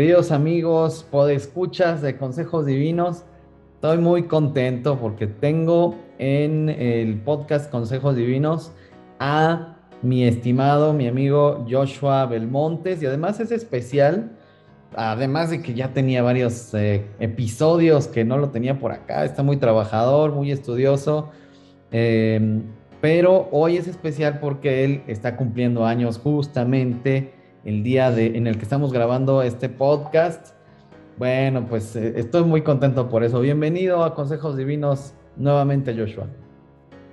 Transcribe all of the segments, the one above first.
Queridos amigos, podescuchas de Consejos Divinos, estoy muy contento porque tengo en el podcast Consejos Divinos a mi estimado, mi amigo Joshua Belmontes y además es especial, además de que ya tenía varios eh, episodios que no lo tenía por acá, está muy trabajador, muy estudioso, eh, pero hoy es especial porque él está cumpliendo años justamente el día de, en el que estamos grabando este podcast. Bueno, pues eh, estoy muy contento por eso. Bienvenido a Consejos Divinos nuevamente, Joshua.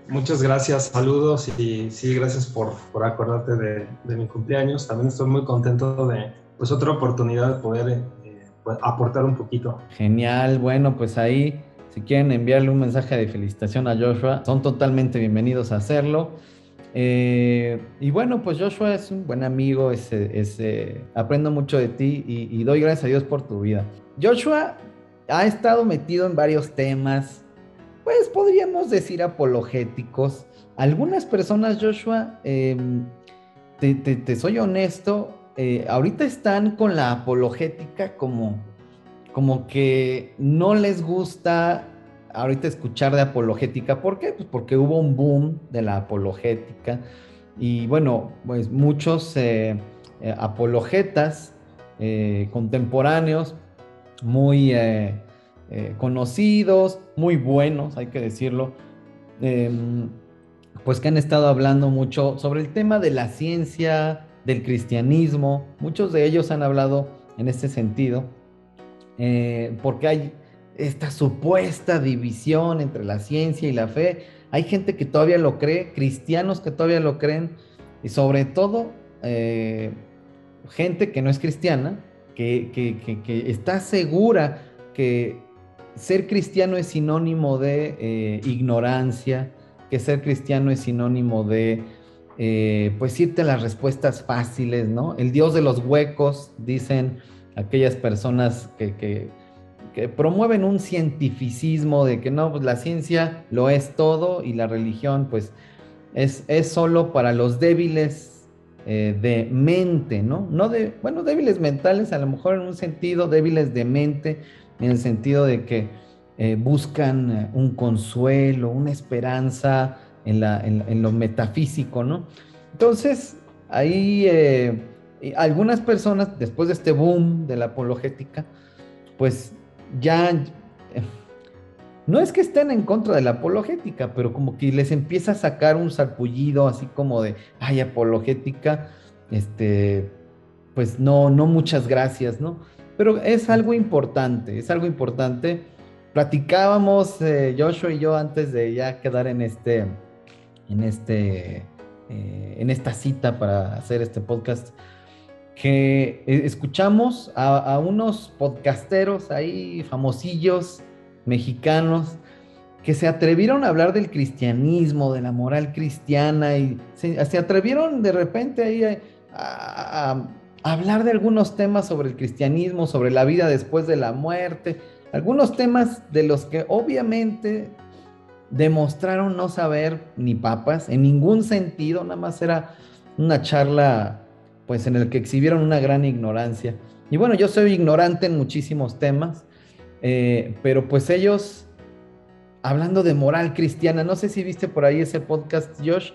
Muchas gracias, saludos y sí, gracias por, por acordarte de, de, mi cumpleaños. También estoy muy contento de pues otra oportunidad de poder eh, pues, aportar un poquito. Genial, bueno, pues ahí si quieren enviarle un mensaje de felicitación a Joshua, son totalmente bienvenidos a hacerlo. Eh, y bueno, pues Joshua es un buen amigo, es, aprendo mucho de ti y, doy gracias a Dios por tu vida. Joshua ha estado metido en varios temas, pues podríamos decir apologéticos. Algunas personas, Joshua, eh, te, te, te, soy honesto, eh, ahorita están con la apologética como, como que no les gusta ahorita escuchar de apologética. ¿Por qué? Pues porque hubo un boom de la apologética y bueno, pues muchos eh, eh, apologetas eh, contemporáneos muy eh, conocidos, muy buenos, hay que decirlo, em, pues que han estado hablando mucho sobre el tema de la ciencia, del cristianismo. Muchos de ellos han hablado en este sentido, porque hay esta supuesta división entre la ciencia y la fe. Hay gente que todavía lo cree, cristianos que todavía lo creen, y sobre todo eh, gente que no es cristiana, que, que, que, está segura que ser cristiano es sinónimo de eh, ignorancia, que ser cristiano es sinónimo de, eh, pues, irte a las respuestas fáciles, ¿no? El Dios de los huecos, dicen aquellas personas que, que promueven un cientificismo de que no, pues la ciencia lo es todo y la religión pues es, es solo para los débiles eh, de mente, ¿no? No de, bueno, débiles mentales a lo mejor en un sentido, débiles de mente, en el sentido de que eh, buscan eh, un consuelo, una esperanza en, la, en, lo metafísico, ¿no? Entonces, ahí algunas personas, después de este boom de la apologética, pues ya no es que estén en contra de la apologética, pero como que les empieza a sacar un sarpullido así como de, ay, apologética, este, pues no, no muchas gracias, ¿no? Pero es algo importante, es algo importante. Platicábamos eh, Joshua y yo antes de ya quedar en este, en este, eh, en esta cita para hacer este podcast que eh, escuchamos a, unos podcasteros ahí famosillos mexicanos que se atrevieron a hablar del cristianismo, de la moral cristiana y se, atrevieron de repente ahí a, hablar de algunos temas sobre el cristianismo, sobre la vida después de la muerte, algunos temas de los que obviamente demostraron no saber ni papas en ningún sentido, nada más era una charla pues en el que exhibieron una gran ignorancia. Y bueno, yo soy ignorante en muchísimos temas, eh, pero pues ellos, hablando de moral cristiana, no sé si viste por ahí ese podcast, Josh,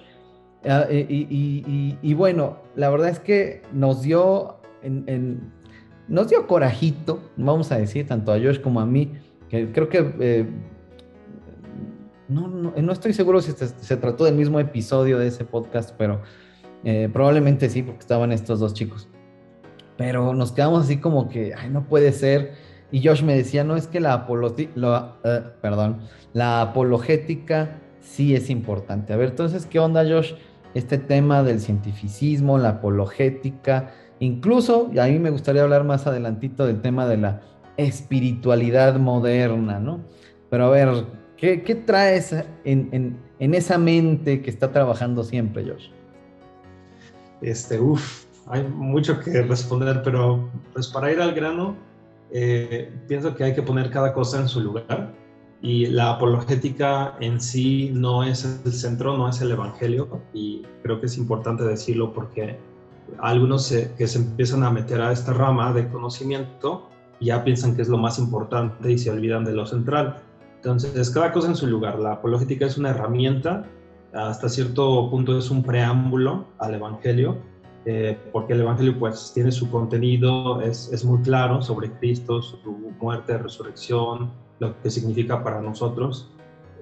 uh, y, y, bueno, la verdad es que nos dio, nos dio corajito, vamos a decir, tanto a Josh como a mí, que creo que... Eh, no, no, no, estoy seguro si se trató del mismo episodio de ese podcast, pero eh, probablemente sí, porque estaban estos dos chicos. Pero nos quedamos así como que, ay, no puede ser. Y Josh me decía, no, es que perdón, la apologética sí es importante. A ver, entonces, ¿qué onda, Josh? Este tema del cientificismo, la apologética, incluso, y a mí me gustaría hablar más adelantito del tema de la espiritualidad moderna, ¿no? Pero a ver, ¿qué, traes en esa mente que está trabajando siempre, Josh? Este, uff, hay mucho que responder, pero pues para ir al grano, eh, pienso que hay que poner cada cosa en su lugar y la apologética en sí no es el centro, no es el evangelio y creo que es importante decirlo porque algunos que se empiezan a meter a esta rama de conocimiento ya piensan que es lo más importante y se olvidan de lo central. Entonces, cada cosa en su lugar. La apologética es una herramienta, hasta cierto punto es un preámbulo al Evangelio, eh, porque el Evangelio pues tiene su contenido, es, es, muy claro sobre Cristo, su muerte, resurrección, lo que significa para nosotros,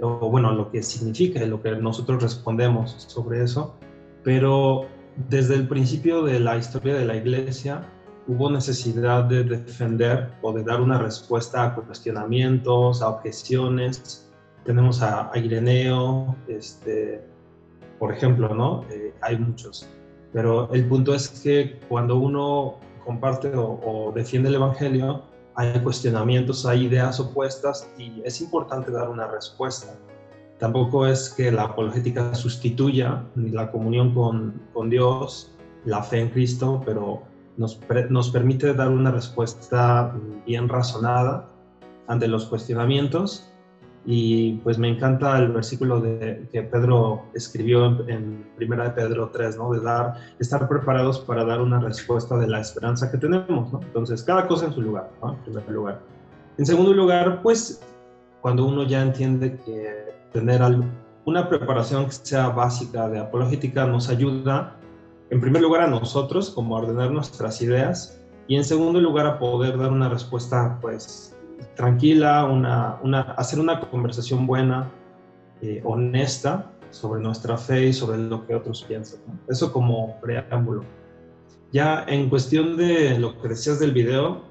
o bueno, lo que significa y lo que nosotros respondemos sobre eso, pero desde el principio de la historia de la iglesia hubo necesidad de defender o de dar una respuesta a cuestionamientos, a objeciones. Tenemos a, Ireneo, este, por ejemplo, ¿no? Eh, hay muchos. Pero el punto es que cuando uno comparte o, o defiende el Evangelio, hay cuestionamientos, hay ideas opuestas y es importante dar una respuesta. Tampoco es que la apologética sustituya ni la comunión con, con Dios, la fe en Cristo, pero nos, nos permite dar una respuesta bien razonada ante los cuestionamientos y pues me encanta el versículo de, que Pedro escribió en, en, Primera de Pedro 3, ¿no? De dar, estar preparados para dar una respuesta de la esperanza que tenemos, ¿no? Entonces, cada cosa en su lugar, ¿no? En primer lugar. En segundo lugar, pues, cuando uno ya entiende que tener una preparación que sea básica de apologética nos ayuda, en primer lugar, a nosotros, como a ordenar nuestras ideas, y en segundo lugar, a poder dar una respuesta, pues, tranquila, una, una, hacer una conversación buena, eh, honesta sobre nuestra fe y sobre lo que otros piensan. Eso como preámbulo. Ya en cuestión de lo que decías del video,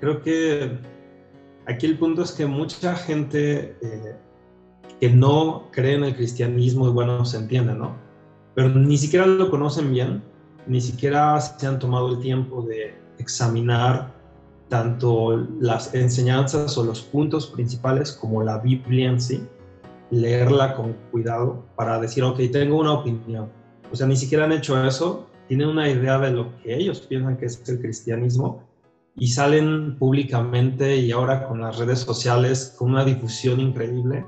creo que aquí el punto es que mucha gente eh, que no cree en el cristianismo, y bueno, se entiende, ¿no? Pero ni siquiera lo conocen bien, ni siquiera se han tomado el tiempo de examinar tanto las enseñanzas o los puntos principales como la Biblia en sí, leerla con cuidado para decir, ok, tengo una opinión. O sea, ni siquiera han hecho eso, tienen una idea de lo que ellos piensan que es el cristianismo y salen públicamente y ahora con las redes sociales con una difusión increíble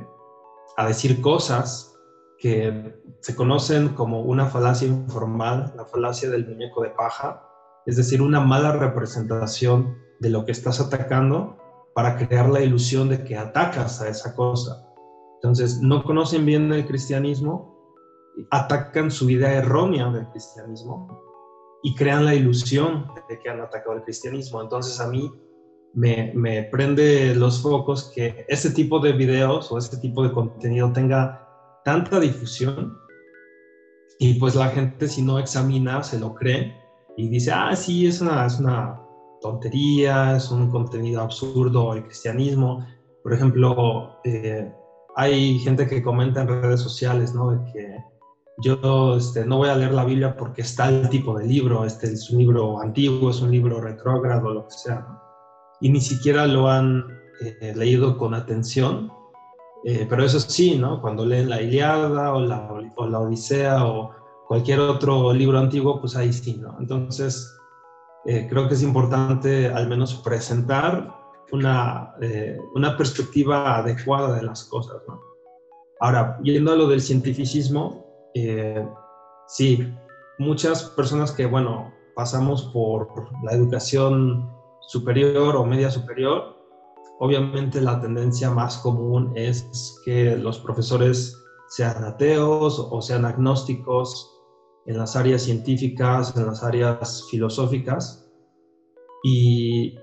a decir cosas que se conocen como una falacia informal, la falacia del muñeco de paja, es decir, una mala representación de lo que estás atacando para crear la ilusión de que atacas a esa cosa. Entonces, no conocen bien el cristianismo, atacan su idea errónea del cristianismo y crean la ilusión de que han atacado el cristianismo. Entonces, a mí me, me prende los focos que ese tipo de videos o ese tipo de contenido tenga tanta difusión y pues la gente si no examina se lo cree y dice, ah, sí, es una, es una tontería, es un contenido absurdo el cristianismo. Por ejemplo, eh, hay gente que comenta en redes sociales, ¿no? De que yo este, no voy a leer la Biblia porque está el tipo de libro, este es un libro antiguo, es un libro retrógrado, lo que sea, Y ni siquiera lo han eh, leído con atención. Eh, pero eso sí, ¿no? Cuando leen la Iliada o la, o Odisea o cualquier otro libro antiguo, pues ahí sí, ¿no? Entonces, eh, creo que es importante al menos presentar una, eh, una perspectiva adecuada de las cosas. ¿no? Ahora, yendo a lo del cientificismo, eh, sí, muchas personas que, bueno, pasamos por la educación superior o media superior, obviamente la tendencia más común es que los profesores sean ateos o sean agnósticos en las áreas científicas, en las áreas filosóficas, y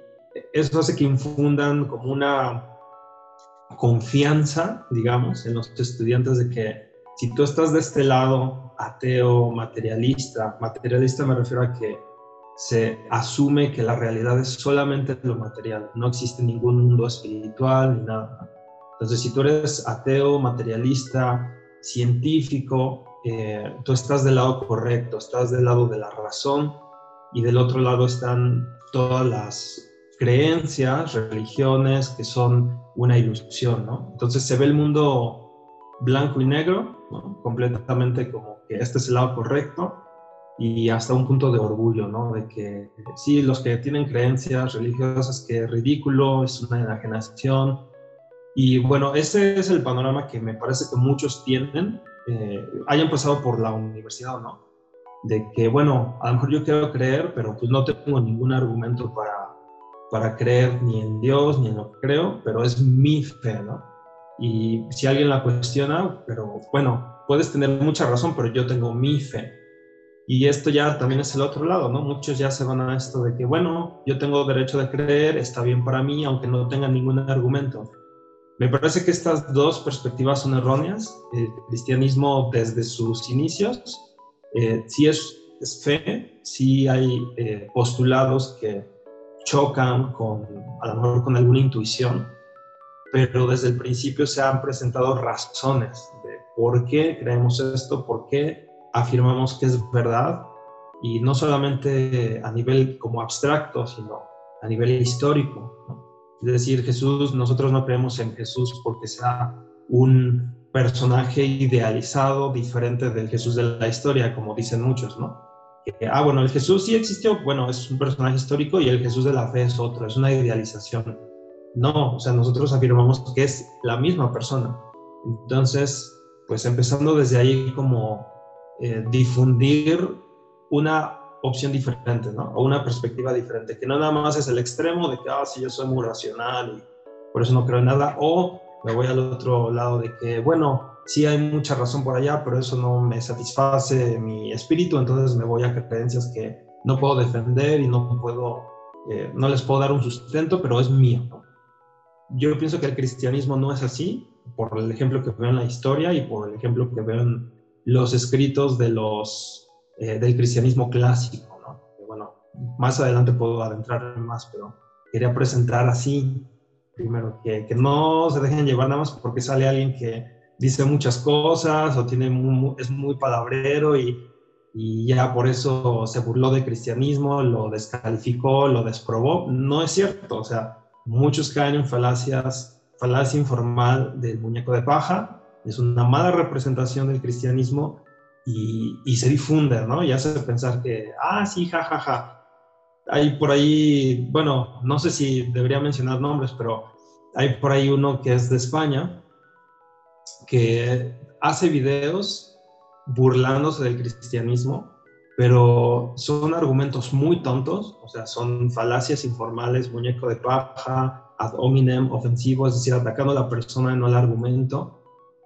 eso hace que infundan como una confianza, digamos, en los estudiantes de que si tú estás de este lado ateo, materialista, materialista me refiero a que se asume que la realidad es solamente lo material, no existe ningún mundo espiritual ni nada. Entonces, si tú eres ateo, materialista, científico, eh, tú estás del lado correcto, estás del lado de la razón y del otro lado están todas las creencias, religiones que son una ilusión, ¿no? Entonces se ve el mundo blanco y negro, completamente como que este es el lado correcto y hasta un punto de orgullo, ¿no? De que sí, los que tienen creencias religiosas, que ridículo, es una enajenación. Y bueno, ese es el panorama que me parece que muchos tienen eh, hayan pasado por la universidad o no. de que, bueno, a lo mejor yo quiero creer, pero pues no tengo ningún argumento para, para creer ni en Dios ni en lo que creo, pero es mi fe, ¿no? Y si alguien la cuestiona, pero bueno, puedes tener mucha razón, pero yo tengo mi fe. Y esto ya también es el otro lado, ¿no? Muchos ya se van a esto de que, bueno, yo tengo derecho de creer, está bien para mí, aunque no tenga ningún argumento. Me parece que estas dos perspectivas son erróneas. El cristianismo desde sus inicios eh, sí es, fe, sí hay eh, postulados que chocan con, a lo mejor con alguna intuición, pero desde el principio se han presentado razones de por qué creemos esto, por qué afirmamos que es verdad, y no solamente a nivel como abstracto, sino a nivel histórico. Es decir, Jesús, nosotros no creemos en Jesús porque sea un personaje idealizado diferente del Jesús de la historia, como dicen muchos, ¿no? ah, bueno, el Jesús sí existió, bueno, es un personaje histórico y el Jesús de la fe es otro, es una idealización. No, o sea, nosotros afirmamos que es la misma persona. Entonces, pues empezando desde ahí como eh, difundir una opción diferente, ¿no? O una perspectiva diferente, que no nada más es el extremo de que, ah, sí, yo soy muy racional y por eso no creo en nada, o me voy al otro lado de que, bueno, sí hay mucha razón por allá, pero eso no me satisface mi espíritu, entonces me voy a creencias que no puedo defender y no puedo, eh, no les puedo dar un sustento, pero es mío. Yo pienso que el cristianismo no es así, por el ejemplo que veo en la historia y por el ejemplo que veo en los escritos de los, eh, del cristianismo clásico. ¿no? bueno, más adelante puedo adentrar más, pero quería presentar así primero, que, que, no se dejen llevar nada más porque sale alguien que dice muchas cosas o tiene es muy palabrero y, y, ya por eso se burló del cristianismo, lo descalificó, lo desprobó. No es cierto, o sea, muchos caen en falacias, falacia informal del muñeco de paja, es una mala representación del cristianismo y, y se difunde, ¿no? Y hace pensar que, ah, sí, jajaja. Ja, ja hay por ahí, bueno, no sé si debería mencionar nombres, pero hay por ahí uno que es de España, que hace videos burlándose del cristianismo, pero son argumentos muy tontos, o sea, son falacias informales, muñeco de paja, ad hominem, ofensivo, es decir, atacando a la persona, no al argumento,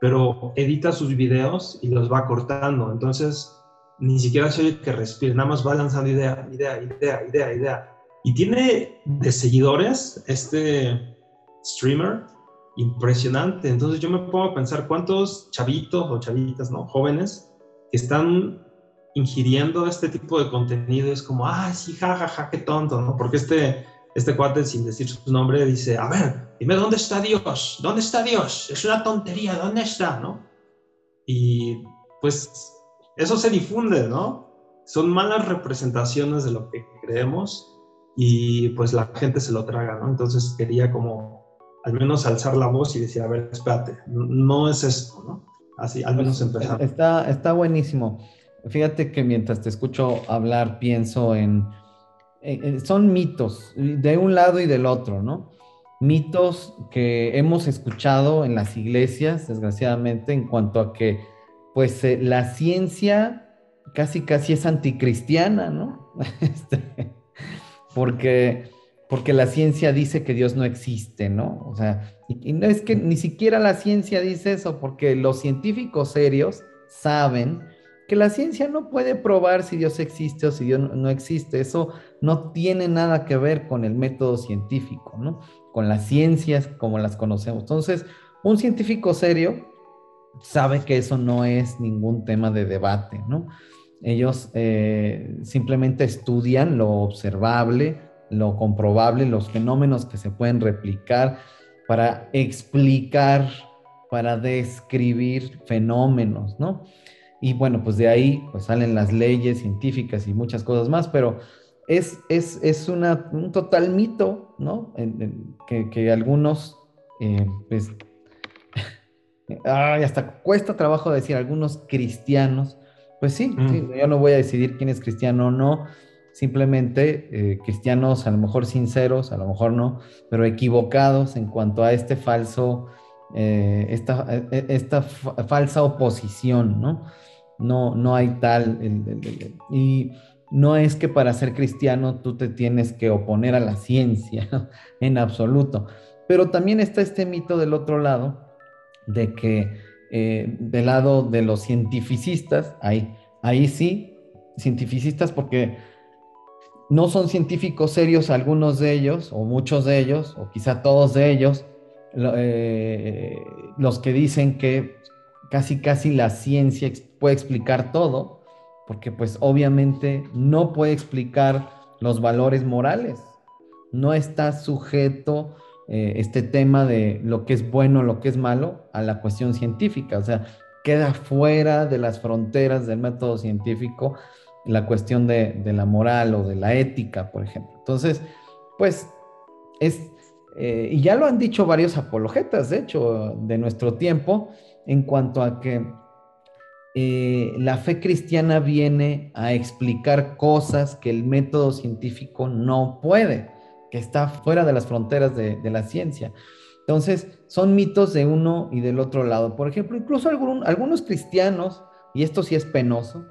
pero edita sus videos y los va cortando. Entonces, ni siquiera se oye que respire, nada más va lanzando idea, idea, idea, idea, idea. Y tiene de seguidores este streamer impresionante. Entonces yo me pongo a pensar cuántos chavitos o chavitas, ¿no? Jóvenes que están ingiriendo este tipo de contenido. Es como, ah, sí, jajaja, ja, ja, qué tonto, ¿no? Porque este, este cuate, sin decir su nombre, dice, a ver, dime dónde está Dios, dónde está Dios, es una tontería, ¿dónde está, no? Y pues eso se difunde, ¿no? Son malas representaciones de lo que creemos y pues la gente se lo traga, ¿no? Entonces quería como al menos alzar la voz y decir, a ver, espérate, no es esto, ¿no? Así, al menos pues, empezar. Está, está buenísimo. Fíjate que mientras te escucho hablar, pienso en, son mitos de un lado y del otro, ¿no? Mitos que hemos escuchado en las iglesias, desgraciadamente, en cuanto a que pues eh, la ciencia casi casi es anticristiana, ¿no? Este, porque, porque la ciencia dice que Dios no existe, ¿no? O sea, y, no es que ni siquiera la ciencia dice eso, porque los científicos serios saben que la ciencia no puede probar si Dios existe o si Dios no existe. Eso no tiene nada que ver con el método científico, ¿no? Con las ciencias como las conocemos. Entonces, un científico serio sabe que eso no es ningún tema de debate, ¿no? Ellos eh, simplemente estudian lo observable, lo comprobable, los fenómenos que se pueden replicar para explicar, para describir fenómenos, ¿no? Y bueno, pues de ahí pues salen las leyes científicas y muchas cosas más, pero es, es, un total mito, ¿no? que, algunos eh, pues, ay, hasta cuesta trabajo decir algunos cristianos, pues sí, mm. yo no voy a decidir quién es cristiano o no, simplemente eh, cristianos a lo mejor sinceros, a lo mejor no, pero equivocados en cuanto a este falso, eh, esta, e, e, esta falsa oposición, ¿no? no, no hay tal. y no es que para ser cristiano tú te tienes que oponer a la ciencia en absoluto. Pero también está este mito del otro lado, de que eh, del lado de los cientificistas, ahí, ahí sí, cientificistas porque no son científicos serios algunos de ellos, o muchos de ellos, o quizá todos de ellos, eh, los que dicen que casi casi la ciencia puede explicar todo, porque pues obviamente no puede explicar los valores morales, no está sujeto eh, este tema de lo que es bueno, lo que es malo, a la cuestión científica, o sea, queda fuera de las fronteras del método científico la cuestión de, la moral o de la ética, por ejemplo. Entonces, pues es, eh, y ya lo han dicho varios apologetas, de hecho, de nuestro tiempo, en cuanto a que eh, la fe cristiana viene a explicar cosas que el método científico no puede, que está fuera de las fronteras de, la ciencia. Entonces, son mitos de uno y del otro lado. Por ejemplo, incluso algunos cristianos, y esto sí es penoso,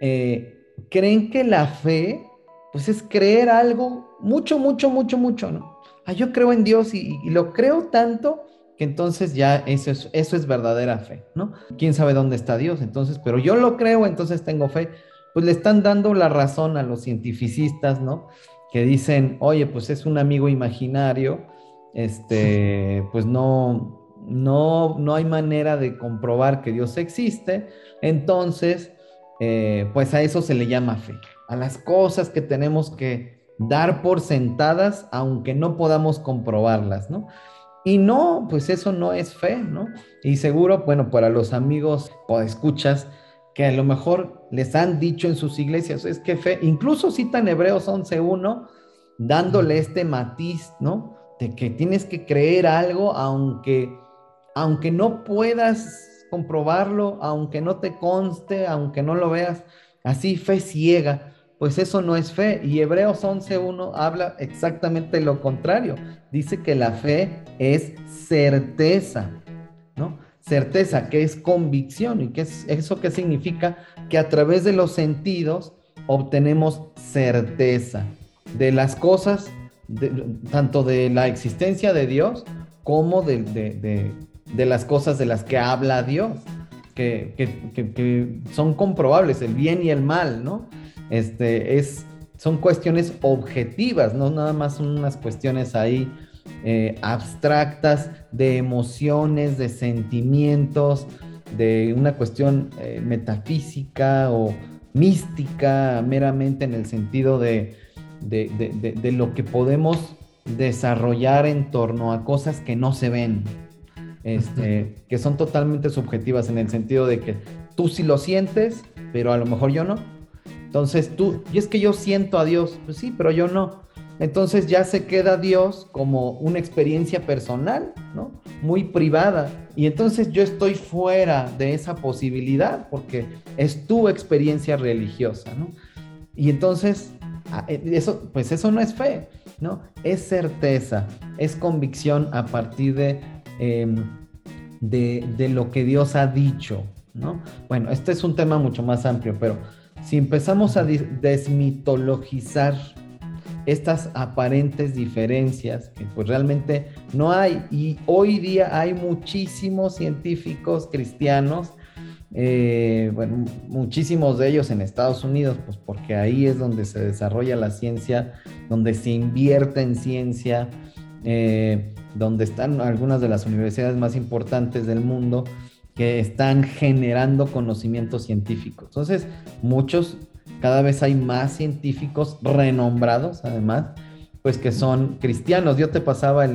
eh, creen que la fe, pues es creer algo mucho, mucho, mucho, mucho, ¿no? Ah, yo creo en Dios y, lo creo tanto que entonces ya eso es, eso es verdadera fe, ¿no? ¿Quién sabe dónde está Dios? Entonces, pero yo lo creo, entonces tengo fe. Pues le están dando la razón a los cientificistas, ¿no? Que dicen, oye, pues es un amigo imaginario, este, pues no, no, no hay manera de comprobar que Dios existe, entonces eh, pues a eso se le llama fe, a las cosas que tenemos que dar por sentadas, aunque no podamos comprobarlas, ¿no? Y no, pues eso no es fe, ¿no? Y seguro, bueno, para los amigos o escuchas que a lo mejor les han dicho en sus iglesias, es que fe, incluso citan Hebreos 11.1, dándole este matiz, ¿no? De que tienes que creer algo, aunque, aunque no puedas comprobarlo, aunque no te conste, aunque no lo veas, así fe ciega, pues eso no es fe. Y Hebreos 11.1 habla exactamente lo contrario. Dice que la fe es certeza, ¿no? Certeza, que es convicción. ¿Y qué es eso qué significa? Que a través de los sentidos obtenemos certeza de las cosas, tanto de la existencia de Dios como de las cosas de las que habla Dios, que, son comprobables, el bien y el mal, ¿no? Este, es, son cuestiones objetivas, no nada más son unas cuestiones ahí eh, abstractas de emociones, de sentimientos, de una cuestión eh, metafísica o mística meramente en el sentido de, de, lo que podemos desarrollar en torno a cosas que no se ven, este, que son totalmente subjetivas en el sentido de que tú sí lo sientes, pero a lo mejor yo no. Entonces tú, y es que yo siento a Dios, pues sí, pero yo no. Entonces ya se queda Dios como una experiencia personal, ¿no? Muy privada. Y entonces yo estoy fuera de esa posibilidad porque es tu experiencia religiosa, ¿no? Y entonces, ah, eh, eso, pues eso no es fe, ¿no? Es certeza, es convicción a partir de Em, de, lo que Dios ha dicho, ¿no? Bueno, este es un tema mucho más amplio, pero si empezamos a desmitologizar estas aparentes diferencias, que pues realmente no hay, y hoy día hay muchísimos científicos cristianos, eh, bueno, muchísimos de ellos en Estados Unidos, pues porque ahí es donde se desarrolla la ciencia, donde se invierte en ciencia, eh, donde están algunas de las universidades más importantes del mundo que están generando conocimiento científico. Entonces, muchos, cada vez hay más científicos renombrados, además, pues que son cristianos. Yo te pasaba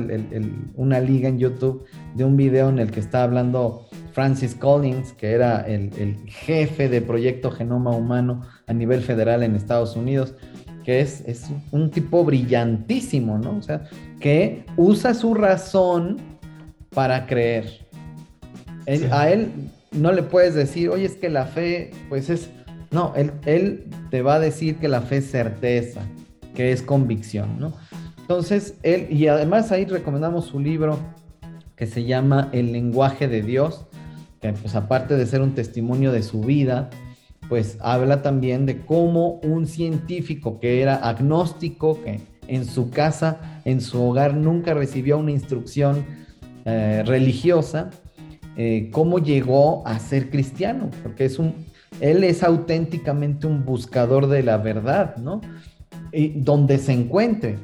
una liga en YouTube de un video en el que está hablando Francis Collins, que era el, el jefe de Proyecto Genoma Humano a nivel federal en Estados Unidos que es, es un tipo brillantísimo, ¿no? O sea, que usa su razón para creer. A él no le puedes decir, oye, es que la fe, pues es... No, él, él te va a decir que la fe es certeza, que es convicción, ¿no? Entonces, él, y además ahí recomendamos su libro que se llama El lenguaje de Dios, que pues aparte de ser un testimonio de su vida, pues habla también de cómo un científico que era agnóstico, que en su casa, en su hogar, nunca recibió una instrucción eh, religiosa, eh, cómo llegó a ser cristiano, porque es un, él es auténticamente un buscador de la verdad, ¿no? Y donde se encuentre,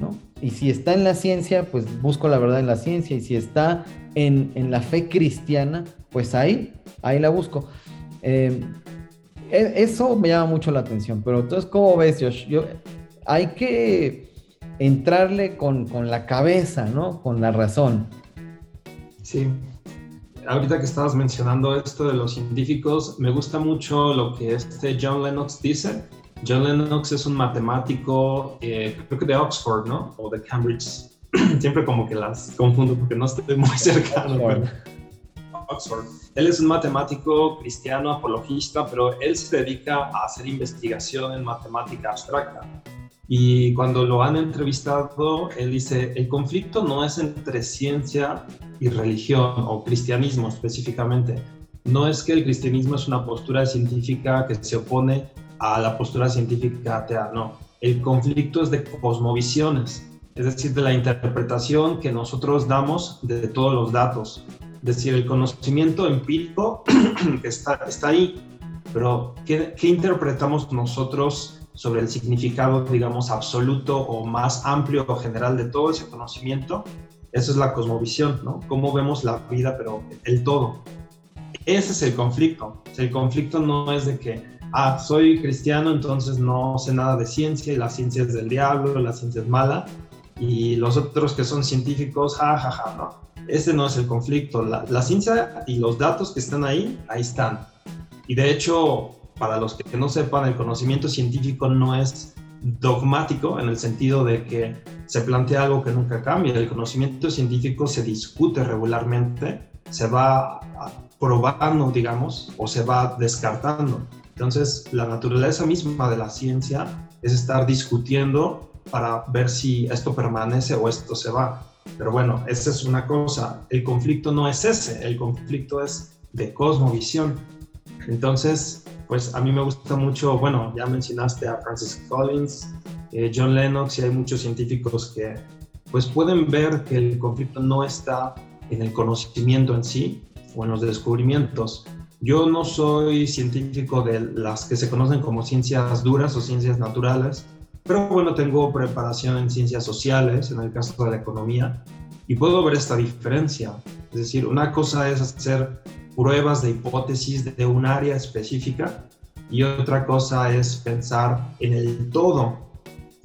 ¿no? Y si está en la ciencia, pues busco la verdad en la ciencia, y si está en, la fe cristiana, pues ahí, ahí la busco. Eh, e, eso me llama mucho la atención, pero entonces, ¿cómo ves, Josh? Yo, hay que entrarle con, con la cabeza, ¿no? Con la razón. Sí, ahorita que estabas mencionando esto de los científicos, me gusta mucho lo que este John Lennox dice. John Lennox es un matemático, eh, creo que de Oxford, ¿no? O de Cambridge. Siempre como que las confundo porque no estoy muy cercano. Oxford. Él es un matemático cristiano, apologista, pero él se dedica a hacer investigación en matemática abstracta. Y cuando lo han entrevistado, él dice, el conflicto no es entre ciencia y religión o cristianismo específicamente. No es que el cristianismo es una postura científica que se opone a la postura científica atea, no. El conflicto es de cosmovisiones, es decir, de la interpretación que nosotros damos de todos los datos. Es decir, el conocimiento empírico está, está ahí, pero ¿qué, ¿qué interpretamos nosotros sobre el significado, digamos, absoluto o más amplio o general de todo ese conocimiento, esa es la cosmovisión, ¿no? Cómo vemos la vida, pero el todo. Ese es el conflicto. El conflicto no es de que, ah, soy cristiano, entonces no sé nada de ciencia y la ciencia es del diablo, la ciencia es mala, y los otros que son científicos, ja, ja, ja, no. Ese no es el conflicto. La, la ciencia y los datos que están ahí, ahí están. Y de hecho, para los que no sepan, el conocimiento científico no es dogmático en el sentido de que se plantea algo que nunca cambia. El conocimiento científico se discute regularmente, se va probando, digamos, o se va descartando. Entonces, la naturaleza misma de la ciencia es estar discutiendo para ver si esto permanece o esto se va. Pero bueno, esa es una cosa. El conflicto no es ese, el conflicto es de cosmovisión. Entonces, pues a mí me gusta mucho, bueno, ya mencionaste a Francis Collins, eh, John Lennox y hay muchos científicos que pues pueden ver que el conflicto no está en el conocimiento en sí o en los descubrimientos. Yo no soy científico de las que se conocen como ciencias duras o ciencias naturales, pero bueno, tengo preparación en ciencias sociales, en el caso de la economía, y puedo ver esta diferencia. Es decir, una cosa es hacer pruebas de hipótesis de un área específica y otra cosa es pensar en el todo.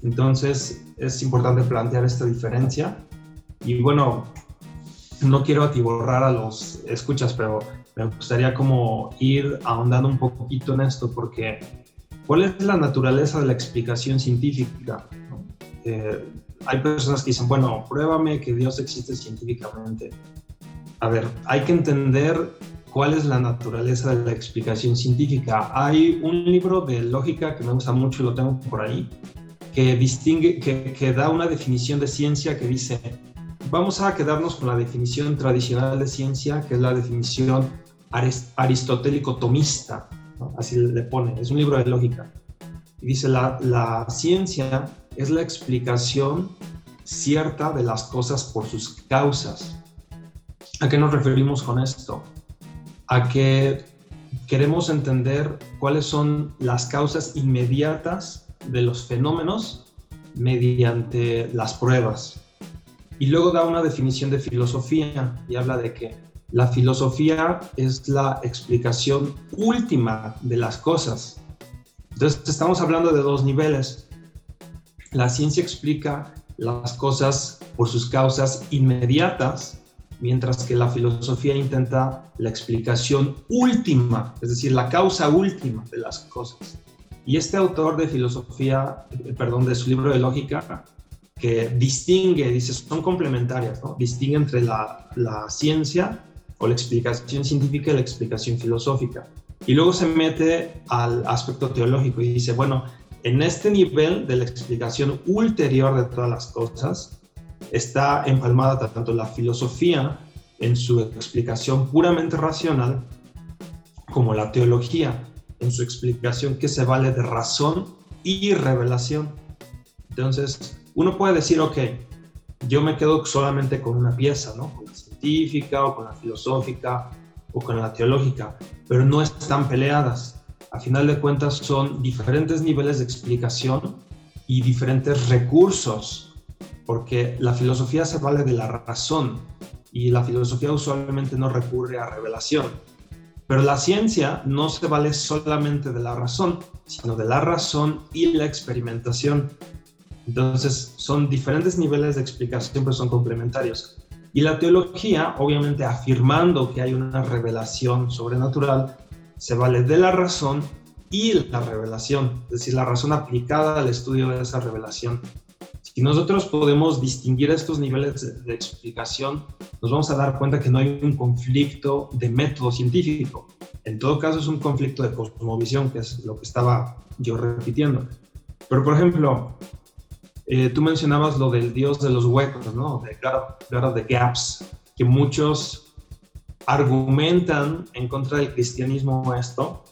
Entonces es importante plantear esta diferencia y bueno, no quiero atiborrar a los escuchas, pero me gustaría como ir ahondando un poquito en esto porque ¿cuál es la naturaleza de la explicación científica? Eh, hay personas que dicen, bueno, pruébame que Dios existe científicamente. A ver, hay que entender cuál es la naturaleza de la explicación científica. Hay un libro de lógica que me gusta mucho, lo tengo por ahí, que distingue, que, da una definición de ciencia que dice, vamos a quedarnos con la definición tradicional de ciencia, que es la definición aristotélico-tomista, así le pone, es un libro de lógica. Y dice, la, la ciencia es la explicación cierta de las cosas por sus causas. ¿A qué nos referimos con esto? A que queremos entender cuáles son las causas inmediatas de los fenómenos mediante las pruebas. Y luego da una definición de filosofía y habla de que la filosofía es la explicación última de las cosas. Entonces estamos hablando de dos niveles. La ciencia explica las cosas por sus causas inmediatas mientras que la filosofía intenta la explicación última, es decir, la causa última de las cosas. Y este autor de filosofía, eh, perdón, de su libro de lógica, que distingue, dice, son complementarias, ¿no? distingue entre la, la ciencia o la explicación científica y la explicación filosófica. Y luego se mete al aspecto teológico y dice, bueno, en este nivel de la explicación ulterior de todas las cosas, está empalmada tanto la filosofía en su explicación puramente racional, como la teología, en su explicación que se vale de razón y revelación. Entonces, uno puede decir, ok, yo me quedo solamente con una pieza, ¿no? Con la científica o con la filosófica o con la teológica, pero no están peleadas. A final de cuentas son diferentes niveles de explicación y diferentes recursos, porque la filosofía se vale de la razón y la filosofía usualmente no recurre a revelación. Pero la ciencia no se vale solamente de la razón, sino de la razón y la experimentación. Entonces, son diferentes niveles de explicación, pero son complementarios. Y la teología, obviamente afirmando que hay una revelación sobrenatural, se vale de la razón y la revelación, es decir, la razón aplicada al estudio de esa revelación. Si nosotros podemos distinguir estos niveles de, explicación, nos vamos a dar cuenta que no hay un conflicto de método científico. En todo caso es un conflicto de cosmovisión, que es lo que estaba yo repitiendo. Pero, por ejemplo, eh, tú mencionabas lo del dios de los huecos, ¿no? De God, of the Gaps, que muchos argumentan en contra del cristianismo esto,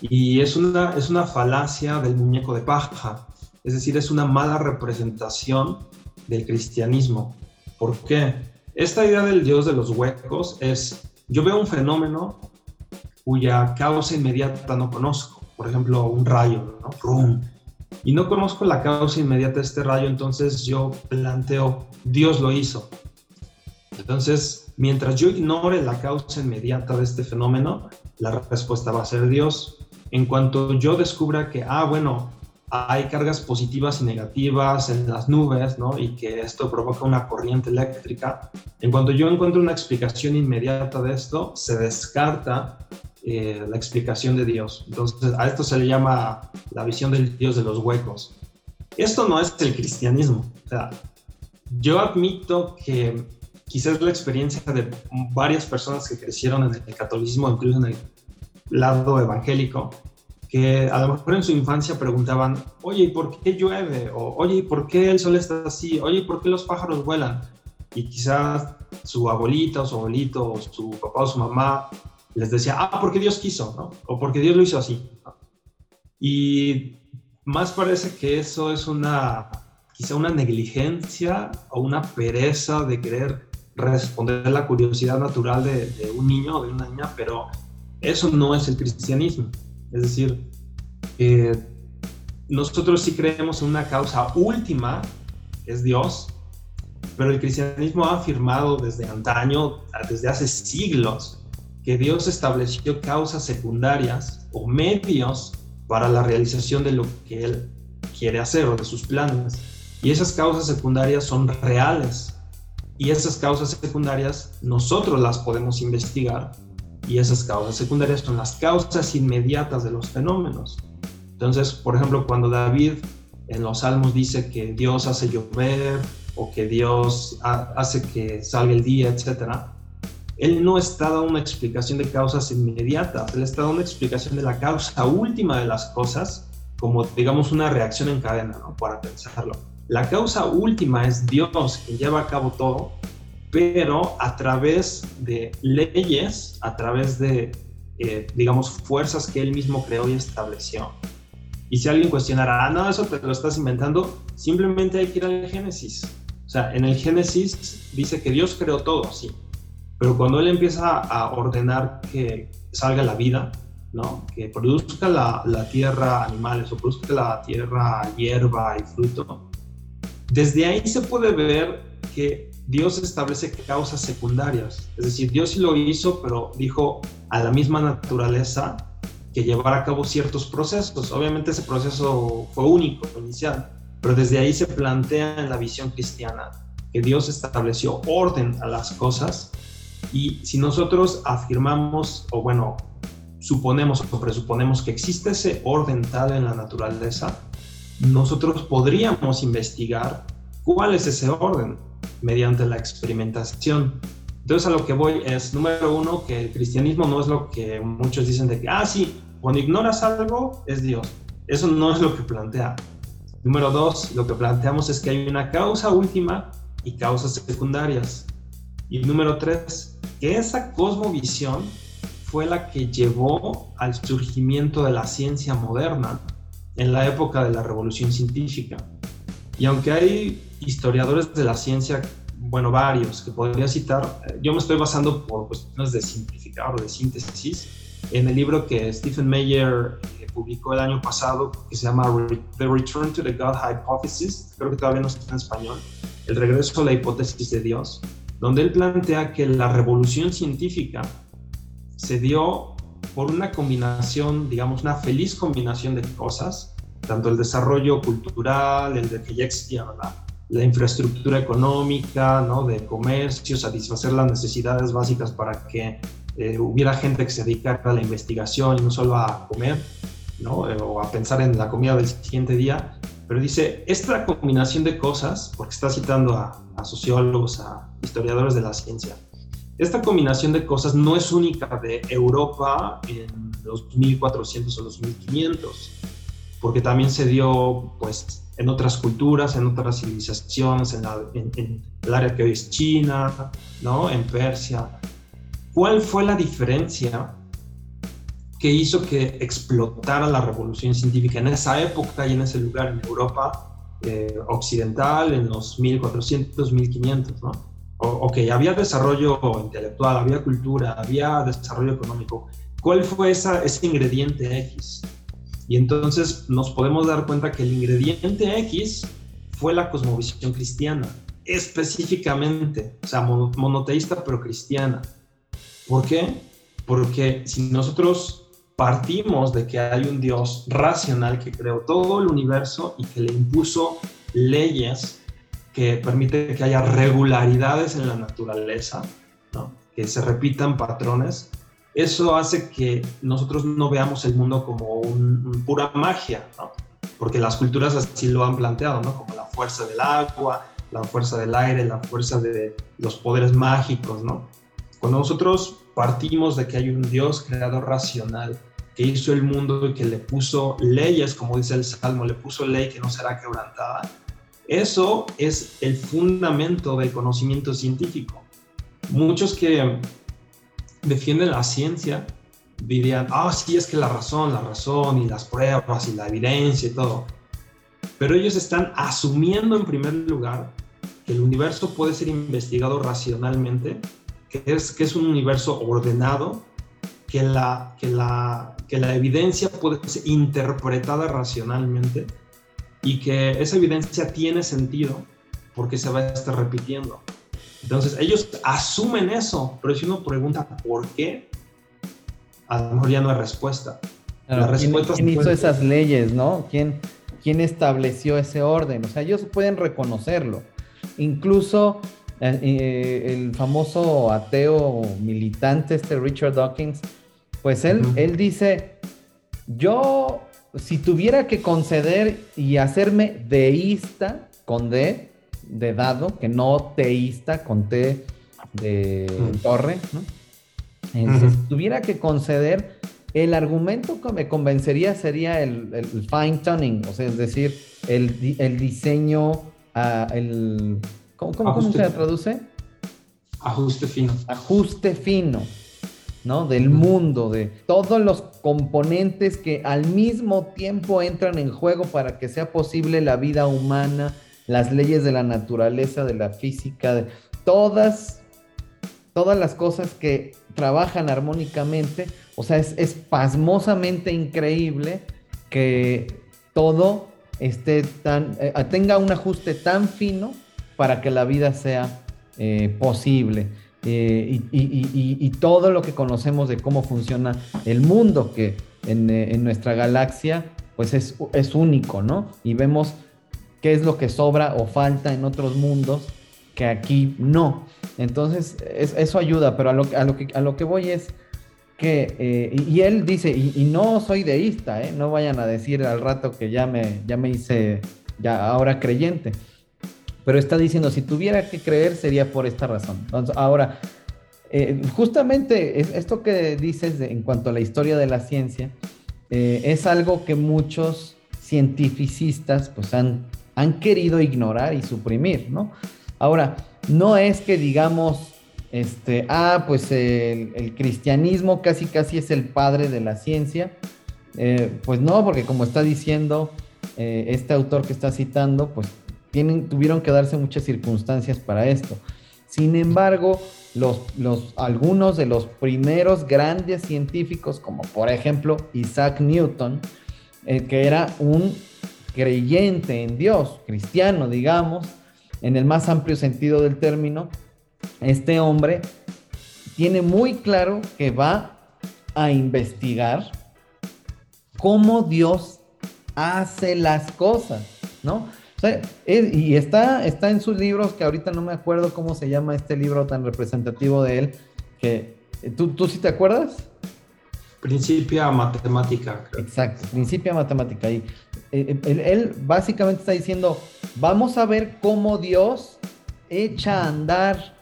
y es una, es una falacia del muñeco de paja. Es decir, es una mala representación del cristianismo. ¿Por qué? Esta idea del Dios de los huecos es, yo veo un fenómeno cuya causa inmediata no conozco, por ejemplo, un rayo, ¿no? Y no conozco la causa inmediata de este rayo, entonces yo planteo, Dios lo hizo. Entonces, mientras yo ignore la causa inmediata de este fenómeno, la respuesta va a ser Dios. En cuanto yo descubra que, ah, bueno, hay cargas positivas y negativas en las nubes, ¿no? Y que esto provoca una corriente eléctrica. En cuanto yo encuentro una explicación inmediata de esto, se descarta eh, la explicación de Dios. Entonces, a esto se le llama la visión del Dios de los huecos. Esto no es el cristianismo. O sea, yo admito que quizás la experiencia de varias personas que crecieron en el catolicismo, incluso en el lado evangélico, que a lo mejor en su infancia preguntaban, oye, ¿y por qué llueve? O, oye, ¿y por qué el sol está así? Oye, ¿y por qué los pájaros vuelan? Y quizás su abuelita o su abuelito o su papá o su mamá les decía, ah, porque Dios quiso, ¿no? O porque Dios lo hizo así. Y más parece que eso es una, quizá una negligencia o una pereza de querer responder la curiosidad natural de un niño o de una niña, pero eso no es el cristianismo. Es decir, nosotros sí creemos en una causa última, que es Dios, pero el cristianismo ha afirmado desde antaño, desde hace siglos, que Dios estableció causas secundarias o medios para la realización de lo que Él quiere hacer o de sus planes. Y esas causas secundarias son reales. Y esas causas secundarias nosotros las podemos investigar y esas causas secundarias son las causas inmediatas de los fenómenos. Entonces, por ejemplo, cuando David en los salmos dice que Dios hace llover o que Dios hace que salga el día, etcétera, él no está dando una explicación de causas inmediatas, él está dando una explicación de la causa última de las cosas, como digamos una reacción en cadena, ¿no? para pensarlo. La causa última es Dios que lleva a cabo todo pero a través de leyes, a través de, eh, digamos, fuerzas que él mismo creó y estableció. Y si alguien cuestionara, ah, no, eso te lo estás inventando, simplemente hay que ir al Génesis. O sea, en el Génesis dice que Dios creó todo, sí. Pero cuando él empieza a ordenar que salga la vida, ¿no? Que produzca la, la tierra animales o produzca la tierra hierba y fruto, desde ahí se puede ver que Dios establece causas secundarias. Es decir, Dios sí lo hizo, pero dijo a la misma naturaleza que llevar a cabo ciertos procesos. Obviamente ese proceso fue único, inicial, pero desde ahí se plantea en la visión cristiana que Dios estableció orden a las cosas y si nosotros afirmamos o bueno, suponemos o presuponemos que existe ese orden tal en la naturaleza, nosotros podríamos investigar cuál es ese orden mediante la experimentación. Entonces a lo que voy es, número uno, que el cristianismo no es lo que muchos dicen de que, ah, sí, cuando ignoras algo es Dios. Eso no es lo que plantea. Número dos, lo que planteamos es que hay una causa última y causas secundarias. Y número tres, que esa cosmovisión fue la que llevó al surgimiento de la ciencia moderna en la época de la revolución científica. Y aunque hay historiadores de la ciencia, bueno, varios que podría citar, eh, yo me estoy basando por cuestiones de simplificar o de síntesis en el libro que Stephen Meyer eh, publicó el año pasado, que se llama The Return to the God Hypothesis, creo que todavía no está en español, El regreso a la hipótesis de Dios, donde él plantea que la revolución científica se dio por una combinación, digamos, una feliz combinación de cosas, tanto el desarrollo cultural, el de que ya existía la, infraestructura económica, ¿no? de comercio, satisfacer las necesidades básicas para que eh, hubiera gente que se dedicara a la investigación y no solo a comer, ¿no? Eh, o a pensar en la comida del siguiente día. Pero dice, esta combinación de cosas, porque está citando a, a sociólogos, a historiadores de la ciencia, esta combinación de cosas no es única de Europa en los 1400 o los 1500, porque también se dio pues, en otras culturas, en otras civilizaciones, en, en, el área que hoy es China, ¿no? en Persia. ¿Cuál fue la diferencia que hizo que explotara la revolución científica en esa época y en ese lugar en Europa eh, occidental, en los 1400, 1500? ¿no? ok, había desarrollo intelectual, había cultura, había desarrollo económico. ¿Cuál fue esa, ese ingrediente X? Y entonces nos podemos dar cuenta que el ingrediente X fue la cosmovisión cristiana, específicamente, o sea, monoteísta pero cristiana. ¿Por qué? Porque si nosotros partimos de que hay un Dios racional que creó todo el universo y que le impuso leyes que permite que haya regularidades en la naturaleza, que se repitan patrones, eso hace que nosotros no veamos el mundo como un, pura magia, porque las culturas así lo han planteado, ¿no? como la fuerza del agua, la fuerza del aire, la fuerza de los poderes mágicos. ¿no? Cuando nosotros partimos de que hay un Dios creador racional, que hizo el mundo y que le puso leyes, como dice el Salmo, le puso ley que no será quebrantada, eso es el fundamento del conocimiento científico. Muchos que defienden la ciencia dirían, ah, sí, es que la razón, la razón y las pruebas y la evidencia y todo. Pero ellos están asumiendo en primer lugar que el universo puede ser investigado racionalmente, que es, que es un universo ordenado, que la, que, la, que la evidencia puede ser interpretada racionalmente y que esa evidencia tiene sentido porque se va a estar repitiendo. Entonces ellos asumen eso, pero si uno pregunta por qué, a lo mejor ya no hay respuesta. ¿Quién, hizo esas leyes, no? ¿Quién, ¿Quién estableció ese orden? O sea, ellos pueden reconocerlo. Incluso eh, eh, el famoso ateo militante, este Richard Dawkins, pues él, él dice, yo si tuviera que conceder y hacerme deísta con D, de dado, que no teísta con T de torre, ¿no? si tuviera que conceder, el argumento que me convencería sería el, fine tuning, o sea, es decir, el, diseño, ah, el, ¿cómo, se traduce? Ajuste fino. Ajuste fino. ¿no? Del mundo, de todos los componentes que al mismo tiempo entran en juego para que sea posible la vida humana, las leyes de la naturaleza, de la física, de todas, todas las cosas que trabajan armónicamente. O sea, es, pasmosamente increíble que todo esté tan, eh, tenga un ajuste tan fino para que la vida sea eh, posible. Eh, y, todo lo que conocemos de cómo funciona el mundo, que en, eh, nuestra galaxia pues es, único, ¿no? Y vemos qué es lo que sobra o falta en otros mundos que aquí no. Entonces, eso ayuda, pero a lo, a lo, que, a lo que voy es que, eh, y, él dice, y, no soy deísta, no vayan a decir al rato que ya me, ya me hice, ya ahora creyente pero está diciendo, si tuviera que creer sería por esta razón. Entonces, ahora, eh, justamente esto que dices en cuanto a la historia de la ciencia, eh, es algo que muchos cientificistas pues han, han querido ignorar y suprimir, ¿no? Ahora, no es que digamos este, ah, pues el, cristianismo casi casi es el padre de la ciencia. Eh, pues no, porque como está diciendo eh, este autor que está citando, pues tienen, tuvieron que darse muchas circunstancias para esto. Sin embargo, los, algunos de los primeros grandes científicos, como por ejemplo Isaac Newton, eh, que era un creyente en Dios, cristiano, digamos, en el más amplio sentido del término, este hombre tiene muy claro que va a investigar cómo Dios hace las cosas, ¿no? y está, está en sus libros, que ahorita no me acuerdo cómo se llama este libro tan representativo de él, que tú, tú sí te acuerdas? Principia matemática. Exacto, principia matemática. Y eh, eh, él, básicamente está diciendo, vamos a ver cómo Dios echa a andar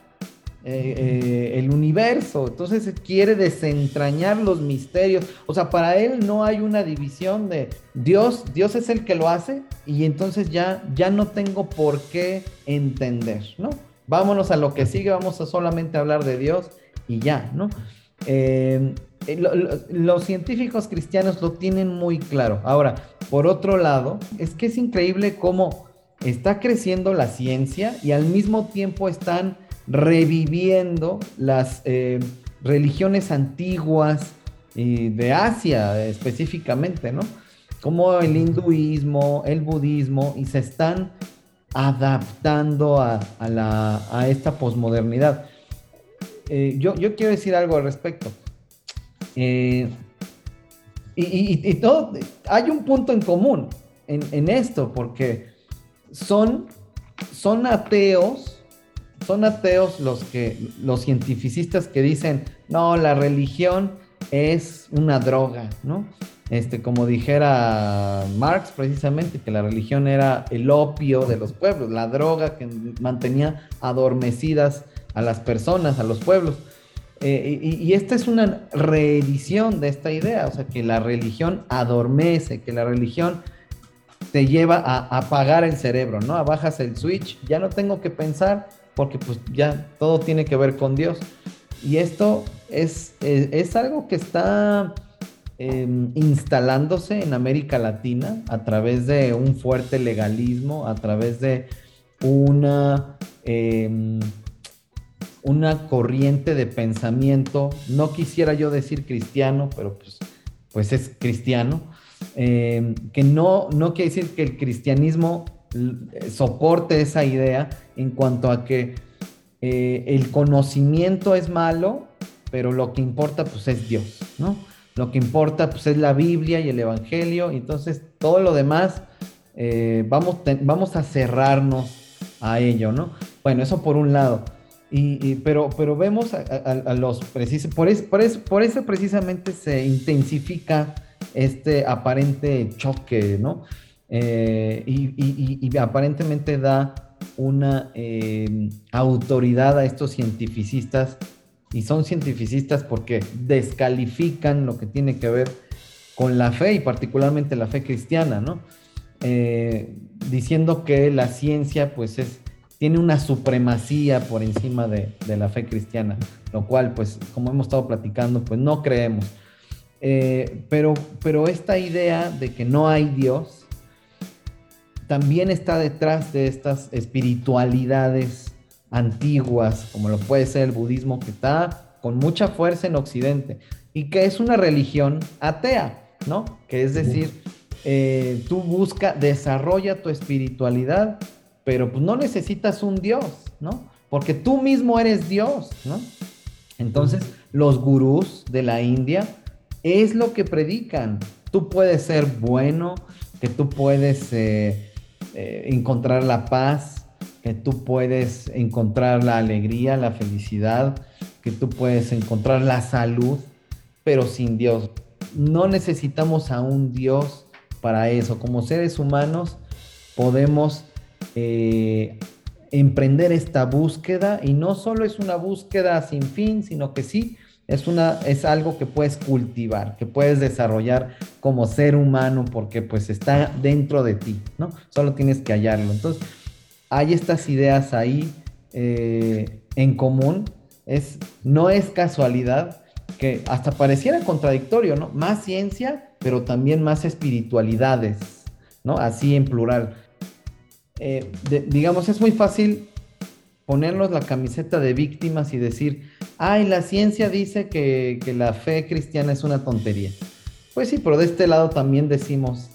eh, el universo. Entonces quiere desentrañar los misterios. O sea, para él no hay una división de Dios, Dios es el que lo hace y entonces ya, ya no tengo por qué entender, ¿no? Vámonos a lo que sigue, vamos a solamente hablar de Dios y ya, ¿no? Los científicos cristianos lo tienen muy claro. Ahora, por otro lado, es que es increíble cómo está creciendo la ciencia y al mismo tiempo están reviviendo las eh, religiones antiguas de Asia específicamente, ¿no? Como el hinduismo, el budismo, y se están adaptando a, esta posmodernidad. Eh, yo, yo quiero decir algo al respecto. Eh, y, todo, hay un punto en común en, esto, porque son, son ateos son ateos los que los cientificistas que dicen, "No, la religión es una droga", ¿no? Este, como dijera Marx precisamente que la religión era el opio de los pueblos, la droga que mantenía adormecidas a las personas, a los pueblos. Eh, y, esta es una reedición de esta idea, o sea, que la religión adormece, que la religión te lleva a apagar el cerebro, ¿no? Bajas el switch, ya no tengo que pensar, porque pues ya todo tiene que ver con Dios. Y esto es, es, algo que está em, instalándose en América Latina a través de un fuerte legalismo, a través de una, em, una corriente de pensamiento, no quisiera yo decir cristiano, pero pues, pues es cristiano, em, que no, no quiere decir que el cristianismo soporte esa idea en cuanto a que eh, el conocimiento es malo, pero lo que importa pues es Dios, ¿no? Lo que importa pues es la Biblia y el Evangelio, entonces todo lo demás eh, vamos, vamos a cerrarnos a ello, ¿no? Bueno, eso por un lado. Pero, pero vemos a, los precisos, por, por, por eso precisamente se intensifica este aparente choque, ¿no? Eh, y, aparentemente da una eh, autoridad a estos cientificistas, y son cientificistas porque descalifican lo que tiene que ver con la fe y particularmente la fe cristiana, ¿no? Eh, diciendo que la ciencia pues es, tiene una supremacía por encima de, de, la fe cristiana, lo cual pues como hemos estado platicando pues no creemos. pero, pero esta idea de que no hay Dios también está detrás de estas espiritualidades antiguas, como lo puede ser el budismo, que está con mucha fuerza en Occidente y que es una religión atea, ¿no? Que es decir, eh, tú busca, desarrolla tu espiritualidad, pero pues no necesitas un Dios, ¿no? Porque tú mismo eres Dios, ¿no? Entonces, los gurús de la India es lo que predican. Tú puedes ser bueno, que tú puedes eh, eh, encontrar la paz, que tú puedes encontrar la alegría, la felicidad, que tú puedes encontrar la salud, pero sin Dios. No necesitamos a un Dios para eso. Como seres humanos podemos eh, emprender esta búsqueda y no solo es una búsqueda sin fin, sino que sí es, una, es algo que puedes cultivar, que puedes desarrollar como ser humano porque pues está dentro de ti, ¿no? Solo tienes que hallarlo. Entonces, hay estas ideas ahí eh, en común. es, no es casualidad que hasta pareciera contradictorio, ¿no? Más ciencia, pero también más espiritualidades, ¿no? Así en plural. Eh, digamos, es muy fácil ponernos la camiseta de víctimas y decir, ay, la ciencia dice que, la fe cristiana es una tontería. Pues sí, pero de este lado también decimos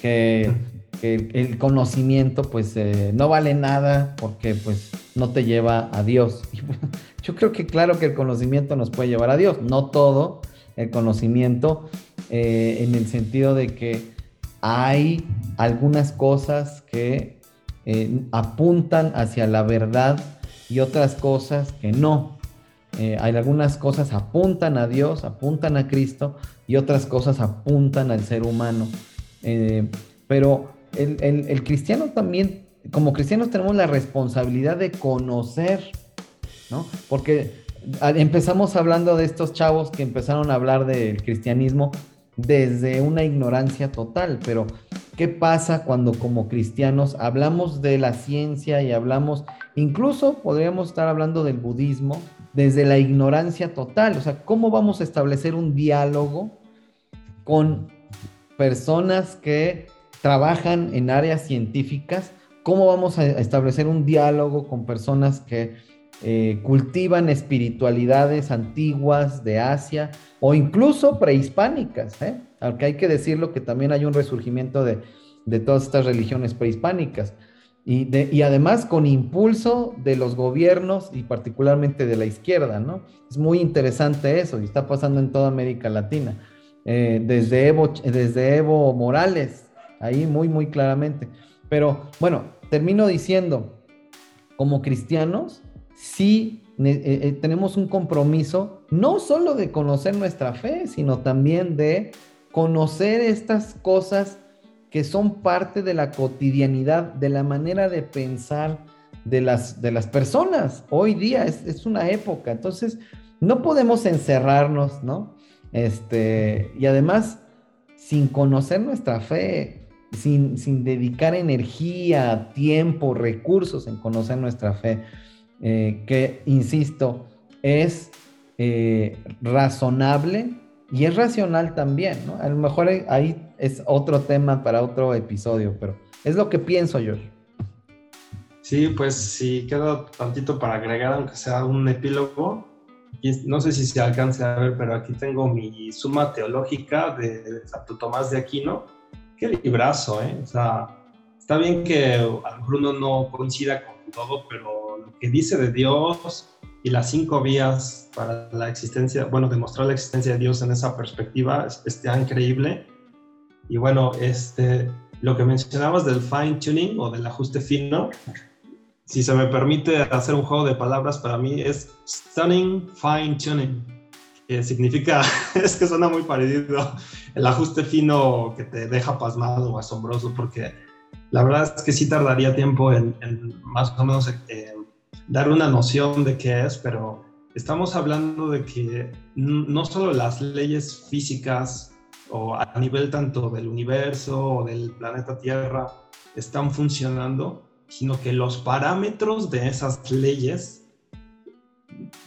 que, el conocimiento pues eh, no vale nada porque pues no te lleva a Dios. Yo creo que claro que el conocimiento nos puede llevar a Dios, no todo el conocimiento eh, en el sentido de que hay algunas cosas que eh, apuntan hacia la verdad y otras cosas que no. Eh, hay algunas cosas apuntan a Dios, apuntan a Cristo y otras cosas apuntan al ser humano. pero el, el cristiano también, como cristianos tenemos la responsabilidad de conocer porque empezamos hablando de estos chavos que empezaron a hablar del cristianismo desde una ignorancia total, pero ¿qué pasa cuando como cristianos hablamos de la ciencia y hablamos, incluso podríamos estar hablando del budismo desde la ignorancia total? O sea, ¿cómo vamos a establecer un diálogo con personas que trabajan en áreas científicas? ¿Cómo vamos a establecer un diálogo con personas que eh, cultivan espiritualidades antiguas de Asia o incluso prehispánicas, ¿eh? Aunque hay que decirlo que también hay un resurgimiento de, todas estas religiones prehispánicas. Y, y, además con impulso de los gobiernos y particularmente de la izquierda, ¿no? Es muy interesante eso y está pasando en toda América Latina, eh, desde, Evo, desde Evo Morales, ahí muy, muy claramente. Pero bueno, termino diciendo, como cristianos, sí eh, eh, tenemos un compromiso no solo de conocer nuestra fe, sino también de conocer estas cosas que son parte de la cotidianidad, de la manera de pensar de las, de las personas. Hoy día es, una época, entonces no podemos encerrarnos, ¿no? Este, y además, sin conocer nuestra fe, sin, sin dedicar energía, tiempo, recursos en conocer nuestra fe, eh, que, insisto, es eh, razonable y es racional también, ¿no? A lo mejor ahí es otro tema para otro episodio, pero es lo que pienso yo. Sí, pues sí, queda tantito para agregar, aunque sea un epílogo. Y no sé si se alcance a ver, pero aquí tengo mi suma teológica de Santo Tomás de Aquino. Qué librazo, ¿eh? O sea, está bien que a lo no coincida con todo, pero lo que dice de Dios y las cinco vías para la existencia, bueno, demostrar la existencia de Dios en esa perspectiva está increíble. Y bueno, este, lo que mencionabas del fine tuning o del ajuste fino, si se me permite hacer un juego de palabras, para mí es stunning fine tuning, que significa, es que suena muy parecido, el ajuste fino que te deja pasmado o asombroso, porque la verdad es que sí tardaría tiempo en, más o menos eh, dar una noción de qué es, pero estamos hablando de que no solo las leyes físicas o a nivel tanto del universo o del planeta Tierra están funcionando, sino que los parámetros de esas leyes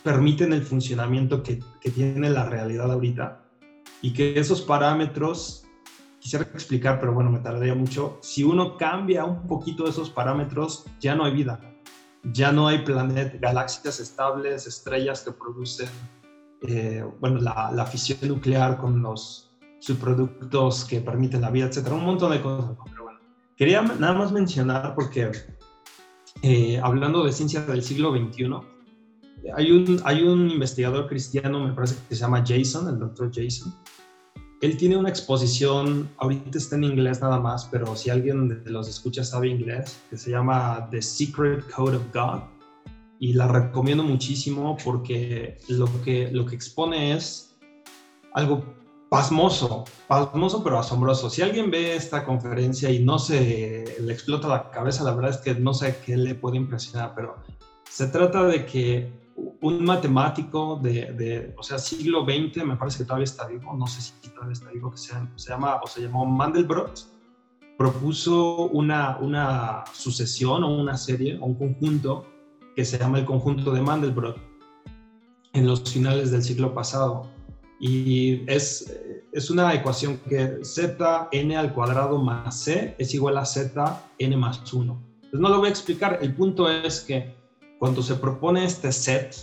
permiten el funcionamiento que, tiene la realidad ahorita y que esos parámetros, quisiera explicar, pero bueno, me tardaría mucho, si uno cambia un poquito esos parámetros, ya no hay vida ya no hay planetas, galaxias estables, estrellas que producen, eh, bueno, la, fisión nuclear con los subproductos que permiten la vida, etcétera, un montón de cosas. Pero bueno, quería nada más mencionar porque eh, hablando de ciencia del siglo XXI, hay un, hay un investigador cristiano, me parece que se llama Jason, el doctor Jason, él tiene una exposición, ahorita está en inglés nada más, pero si alguien de los escucha sabe inglés, que se llama The Secret Code of God. Y la recomiendo muchísimo porque lo que, lo que expone es algo pasmoso, pasmoso pero asombroso. Si alguien ve esta conferencia y no se le explota la cabeza, la verdad es que no sé qué le puede impresionar, pero se trata de que un matemático de, o sea, siglo XX, me parece que todavía está vivo, no sé si todavía está vivo, que se, se llama, o se llamó Mandelbrot, propuso una, una sucesión o una serie o un conjunto que se llama el conjunto de Mandelbrot. en los finales del siglo pasado. Y es, es una ecuación que z n al cuadrado más c es igual a z n más 1. Entonces no lo voy a explicar, el punto es que cuando se propone este set,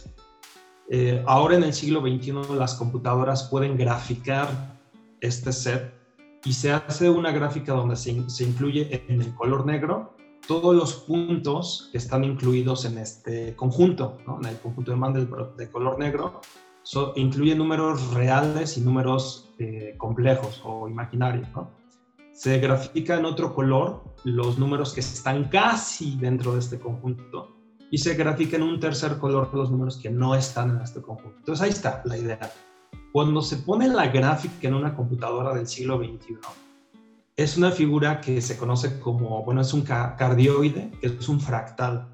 eh, ahora en el siglo XXI las computadoras pueden graficar este set y se hace una gráfica donde se, incluye en el color negro todos los puntos que están incluidos en este conjunto, en el conjunto de Mandelbrot de color negro, incluye números reales y números eh, complejos o imaginarios. Se grafica en otro color los números que están casi dentro de este conjunto y se grafica en un tercer color los números que no están en este conjunto. Entonces ahí está la idea. Cuando se pone la gráfica en una computadora del siglo XXI, es una figura que se conoce como, bueno, es un cardioide, que es un fractal.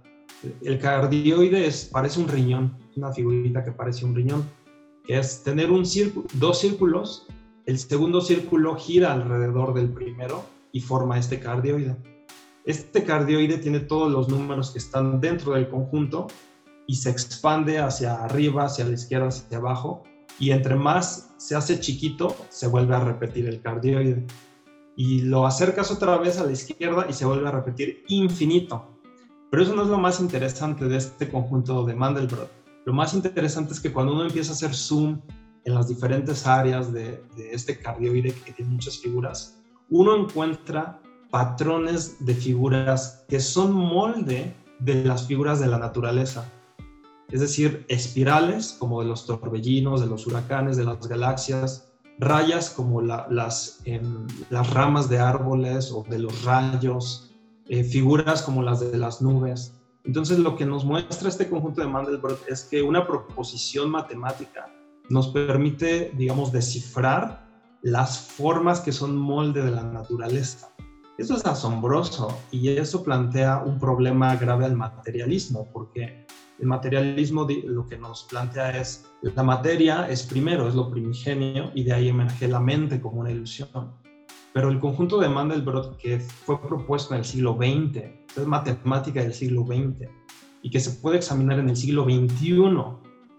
El cardioide es, parece un riñón, una figurita que parece un riñón, que es tener un círculo, dos círculos, el segundo círculo gira alrededor del primero y forma este cardioide. Este cardioide tiene todos los números que están dentro del conjunto y se expande hacia arriba, hacia la izquierda, hacia abajo, y entre más se hace chiquito, se vuelve a repetir el cardioide y lo acercas otra vez a la izquierda y se vuelve a repetir infinito. Pero eso no es lo más interesante de este conjunto de Mandelbrot. Lo más interesante es que cuando uno empieza a hacer zoom en las diferentes áreas de, este cardioide que tiene muchas figuras, uno encuentra patrones de figuras que son molde de las figuras de la naturaleza. Es decir, espirales como de los torbellinos, de los huracanes, de las galaxias, rayas como las, las ramas de árboles o de los rayos, eh, figuras como las de las nubes. Entonces lo que nos muestra este conjunto de Mandelbrot es que una proposición matemática nos permite, digamos, descifrar las formas que son molde de la naturaleza. Eso es asombroso y eso plantea un problema grave al materialismo, porque el materialismo lo que nos plantea es la materia es primero, es lo primigenio y de ahí emerge la mente como una ilusión. Pero el conjunto de Mandelbrot que fue propuesto en el siglo XX, es matemática del siglo XX y que se puede examinar en el siglo XXI,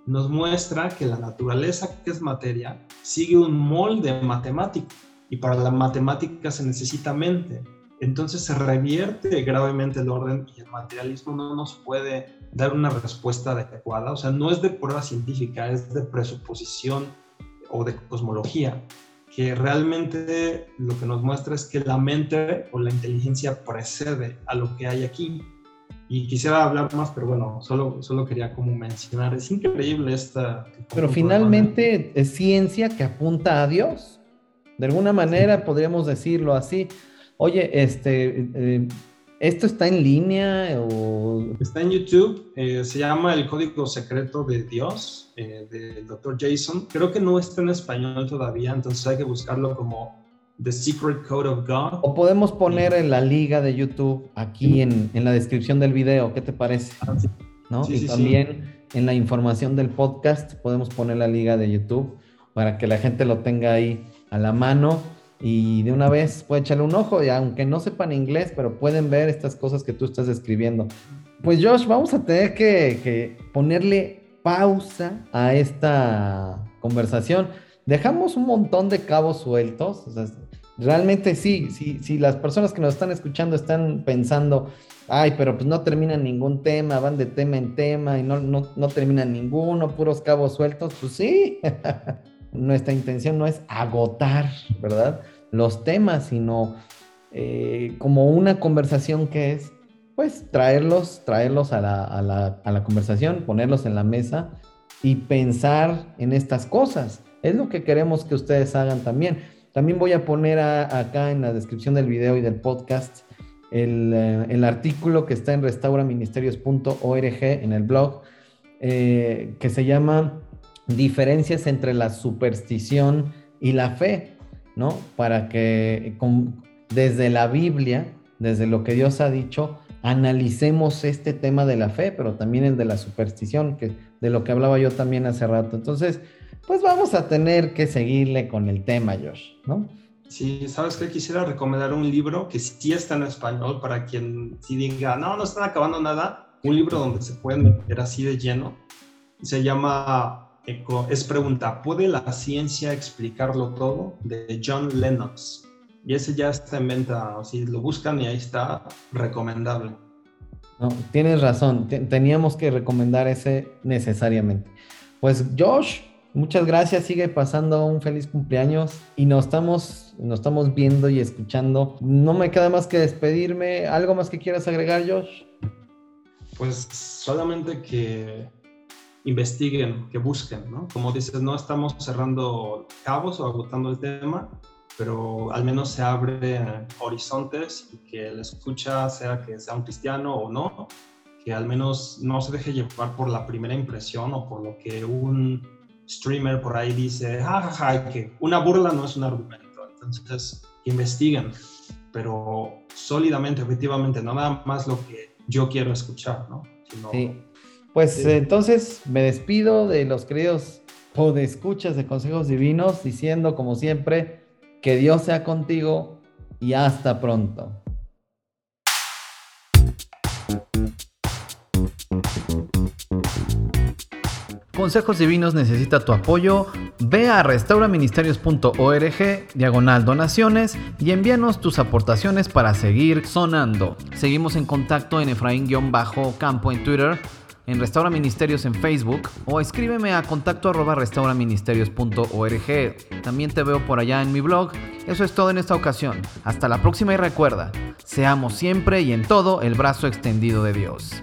nos muestra que la naturaleza que es materia sigue un molde matemático y para la matemática se necesita mente. Entonces se revierte gravemente el orden y el materialismo no nos puede dar una respuesta adecuada. O sea, no es de prueba científica, es de presuposición o de cosmología, que realmente lo que nos muestra es que la mente o la inteligencia precede a lo que hay aquí. Y quisiera hablar más, pero bueno, solo, solo quería como mencionar, es increíble esta... Pero finalmente es ciencia que apunta a Dios. De alguna manera podríamos decirlo así. Oye, este, eh, ¿Esto está en línea o...? Está en YouTube, eh, se llama El Código Secreto de Dios, eh, del Dr. Jason. Creo que no está en español todavía, entonces hay que buscarlo como The Secret Code of God. O podemos poner en la liga de YouTube aquí en, en la descripción del video, ¿qué te parece? Ah, ¿No? y también en la información del podcast podemos poner la liga de YouTube para que la gente lo tenga ahí a la mano y de una vez puede echarle un ojo, y aunque no sepan inglés, pero pueden ver estas cosas que tú estás escribiendo. Pues Josh, vamos a tener que, ponerle pausa a esta conversación. Dejamos un montón de cabos sueltos. realmente sí, sí, sí, las personas que nos están escuchando están pensando, ay, pero pues no terminan ningún tema, van de tema en tema y no, no, no terminan ninguno, puros cabos sueltos, pues sí. nuestra intención no es agotar, ¿verdad? Los temas, sino eh, como una conversación que es, pues, traerlos, traerlos a la, conversación, ponerlos en la mesa y pensar en estas cosas. Es lo que queremos que ustedes hagan también. También voy a poner acá en la descripción del video y del podcast el, eh, artículo que está en restauraministerios.org en el blog, eh, que se llama diferencias entre la superstición y la fe, ¿no? Para que desde la Biblia, desde lo que Dios ha dicho, analicemos este tema de la fe, pero también el de la superstición, que de lo que hablaba yo también hace rato. Entonces, pues vamos a tener que seguirle con el tema, Josh, ¿no? Sí, sabes que quisiera recomendar un libro que sí está en español para quien sí diga, no, no están acabando nada, un libro donde se pueden meter así de lleno. Se llama es pregunta, ¿puede la ciencia explicarlo todo? De John Lennox. Y ese ya está en venta, si lo buscan y ahí está, recomendable. No, tienes razón, teníamos que recomendar ese necesariamente. Pues Josh, muchas gracias, sigue pasando un feliz cumpleaños y nos estamos, nos estamos viendo y escuchando. No me queda más que despedirme. ¿Algo más que quieras agregar, Josh? Pues solamente que investiguen, que busquen, ¿no? Como dices, no estamos cerrando cabos o agotando el tema, pero al menos se abre horizontes y que el escucha, sea que sea un cristiano o no, que al menos no se deje llevar por la primera impresión o por lo que un streamer por ahí dice, jajaja, que una burla no es un argumento. Entonces, investiguen, pero sólidamente, efectivamente, no nada más lo que yo quiero escuchar, ¿no? sí pues entonces me despido de los queridos escuchas de Consejos Divinos, diciendo como siempre, que Dios sea contigo y hasta pronto. Consejos Divinos necesita tu apoyo. Ve a restauraministerios.org, diagonal donaciones y envíanos tus aportaciones para seguir sonando. Seguimos en contacto en Efraín-Campo en Twitter en Restaura Ministerios en Facebook o escríbeme a contacto arroba restauraministerios.org. También te veo por allá en mi blog. Eso es todo en esta ocasión. Hasta la próxima y recuerda, seamos siempre y en todo el brazo extendido de Dios.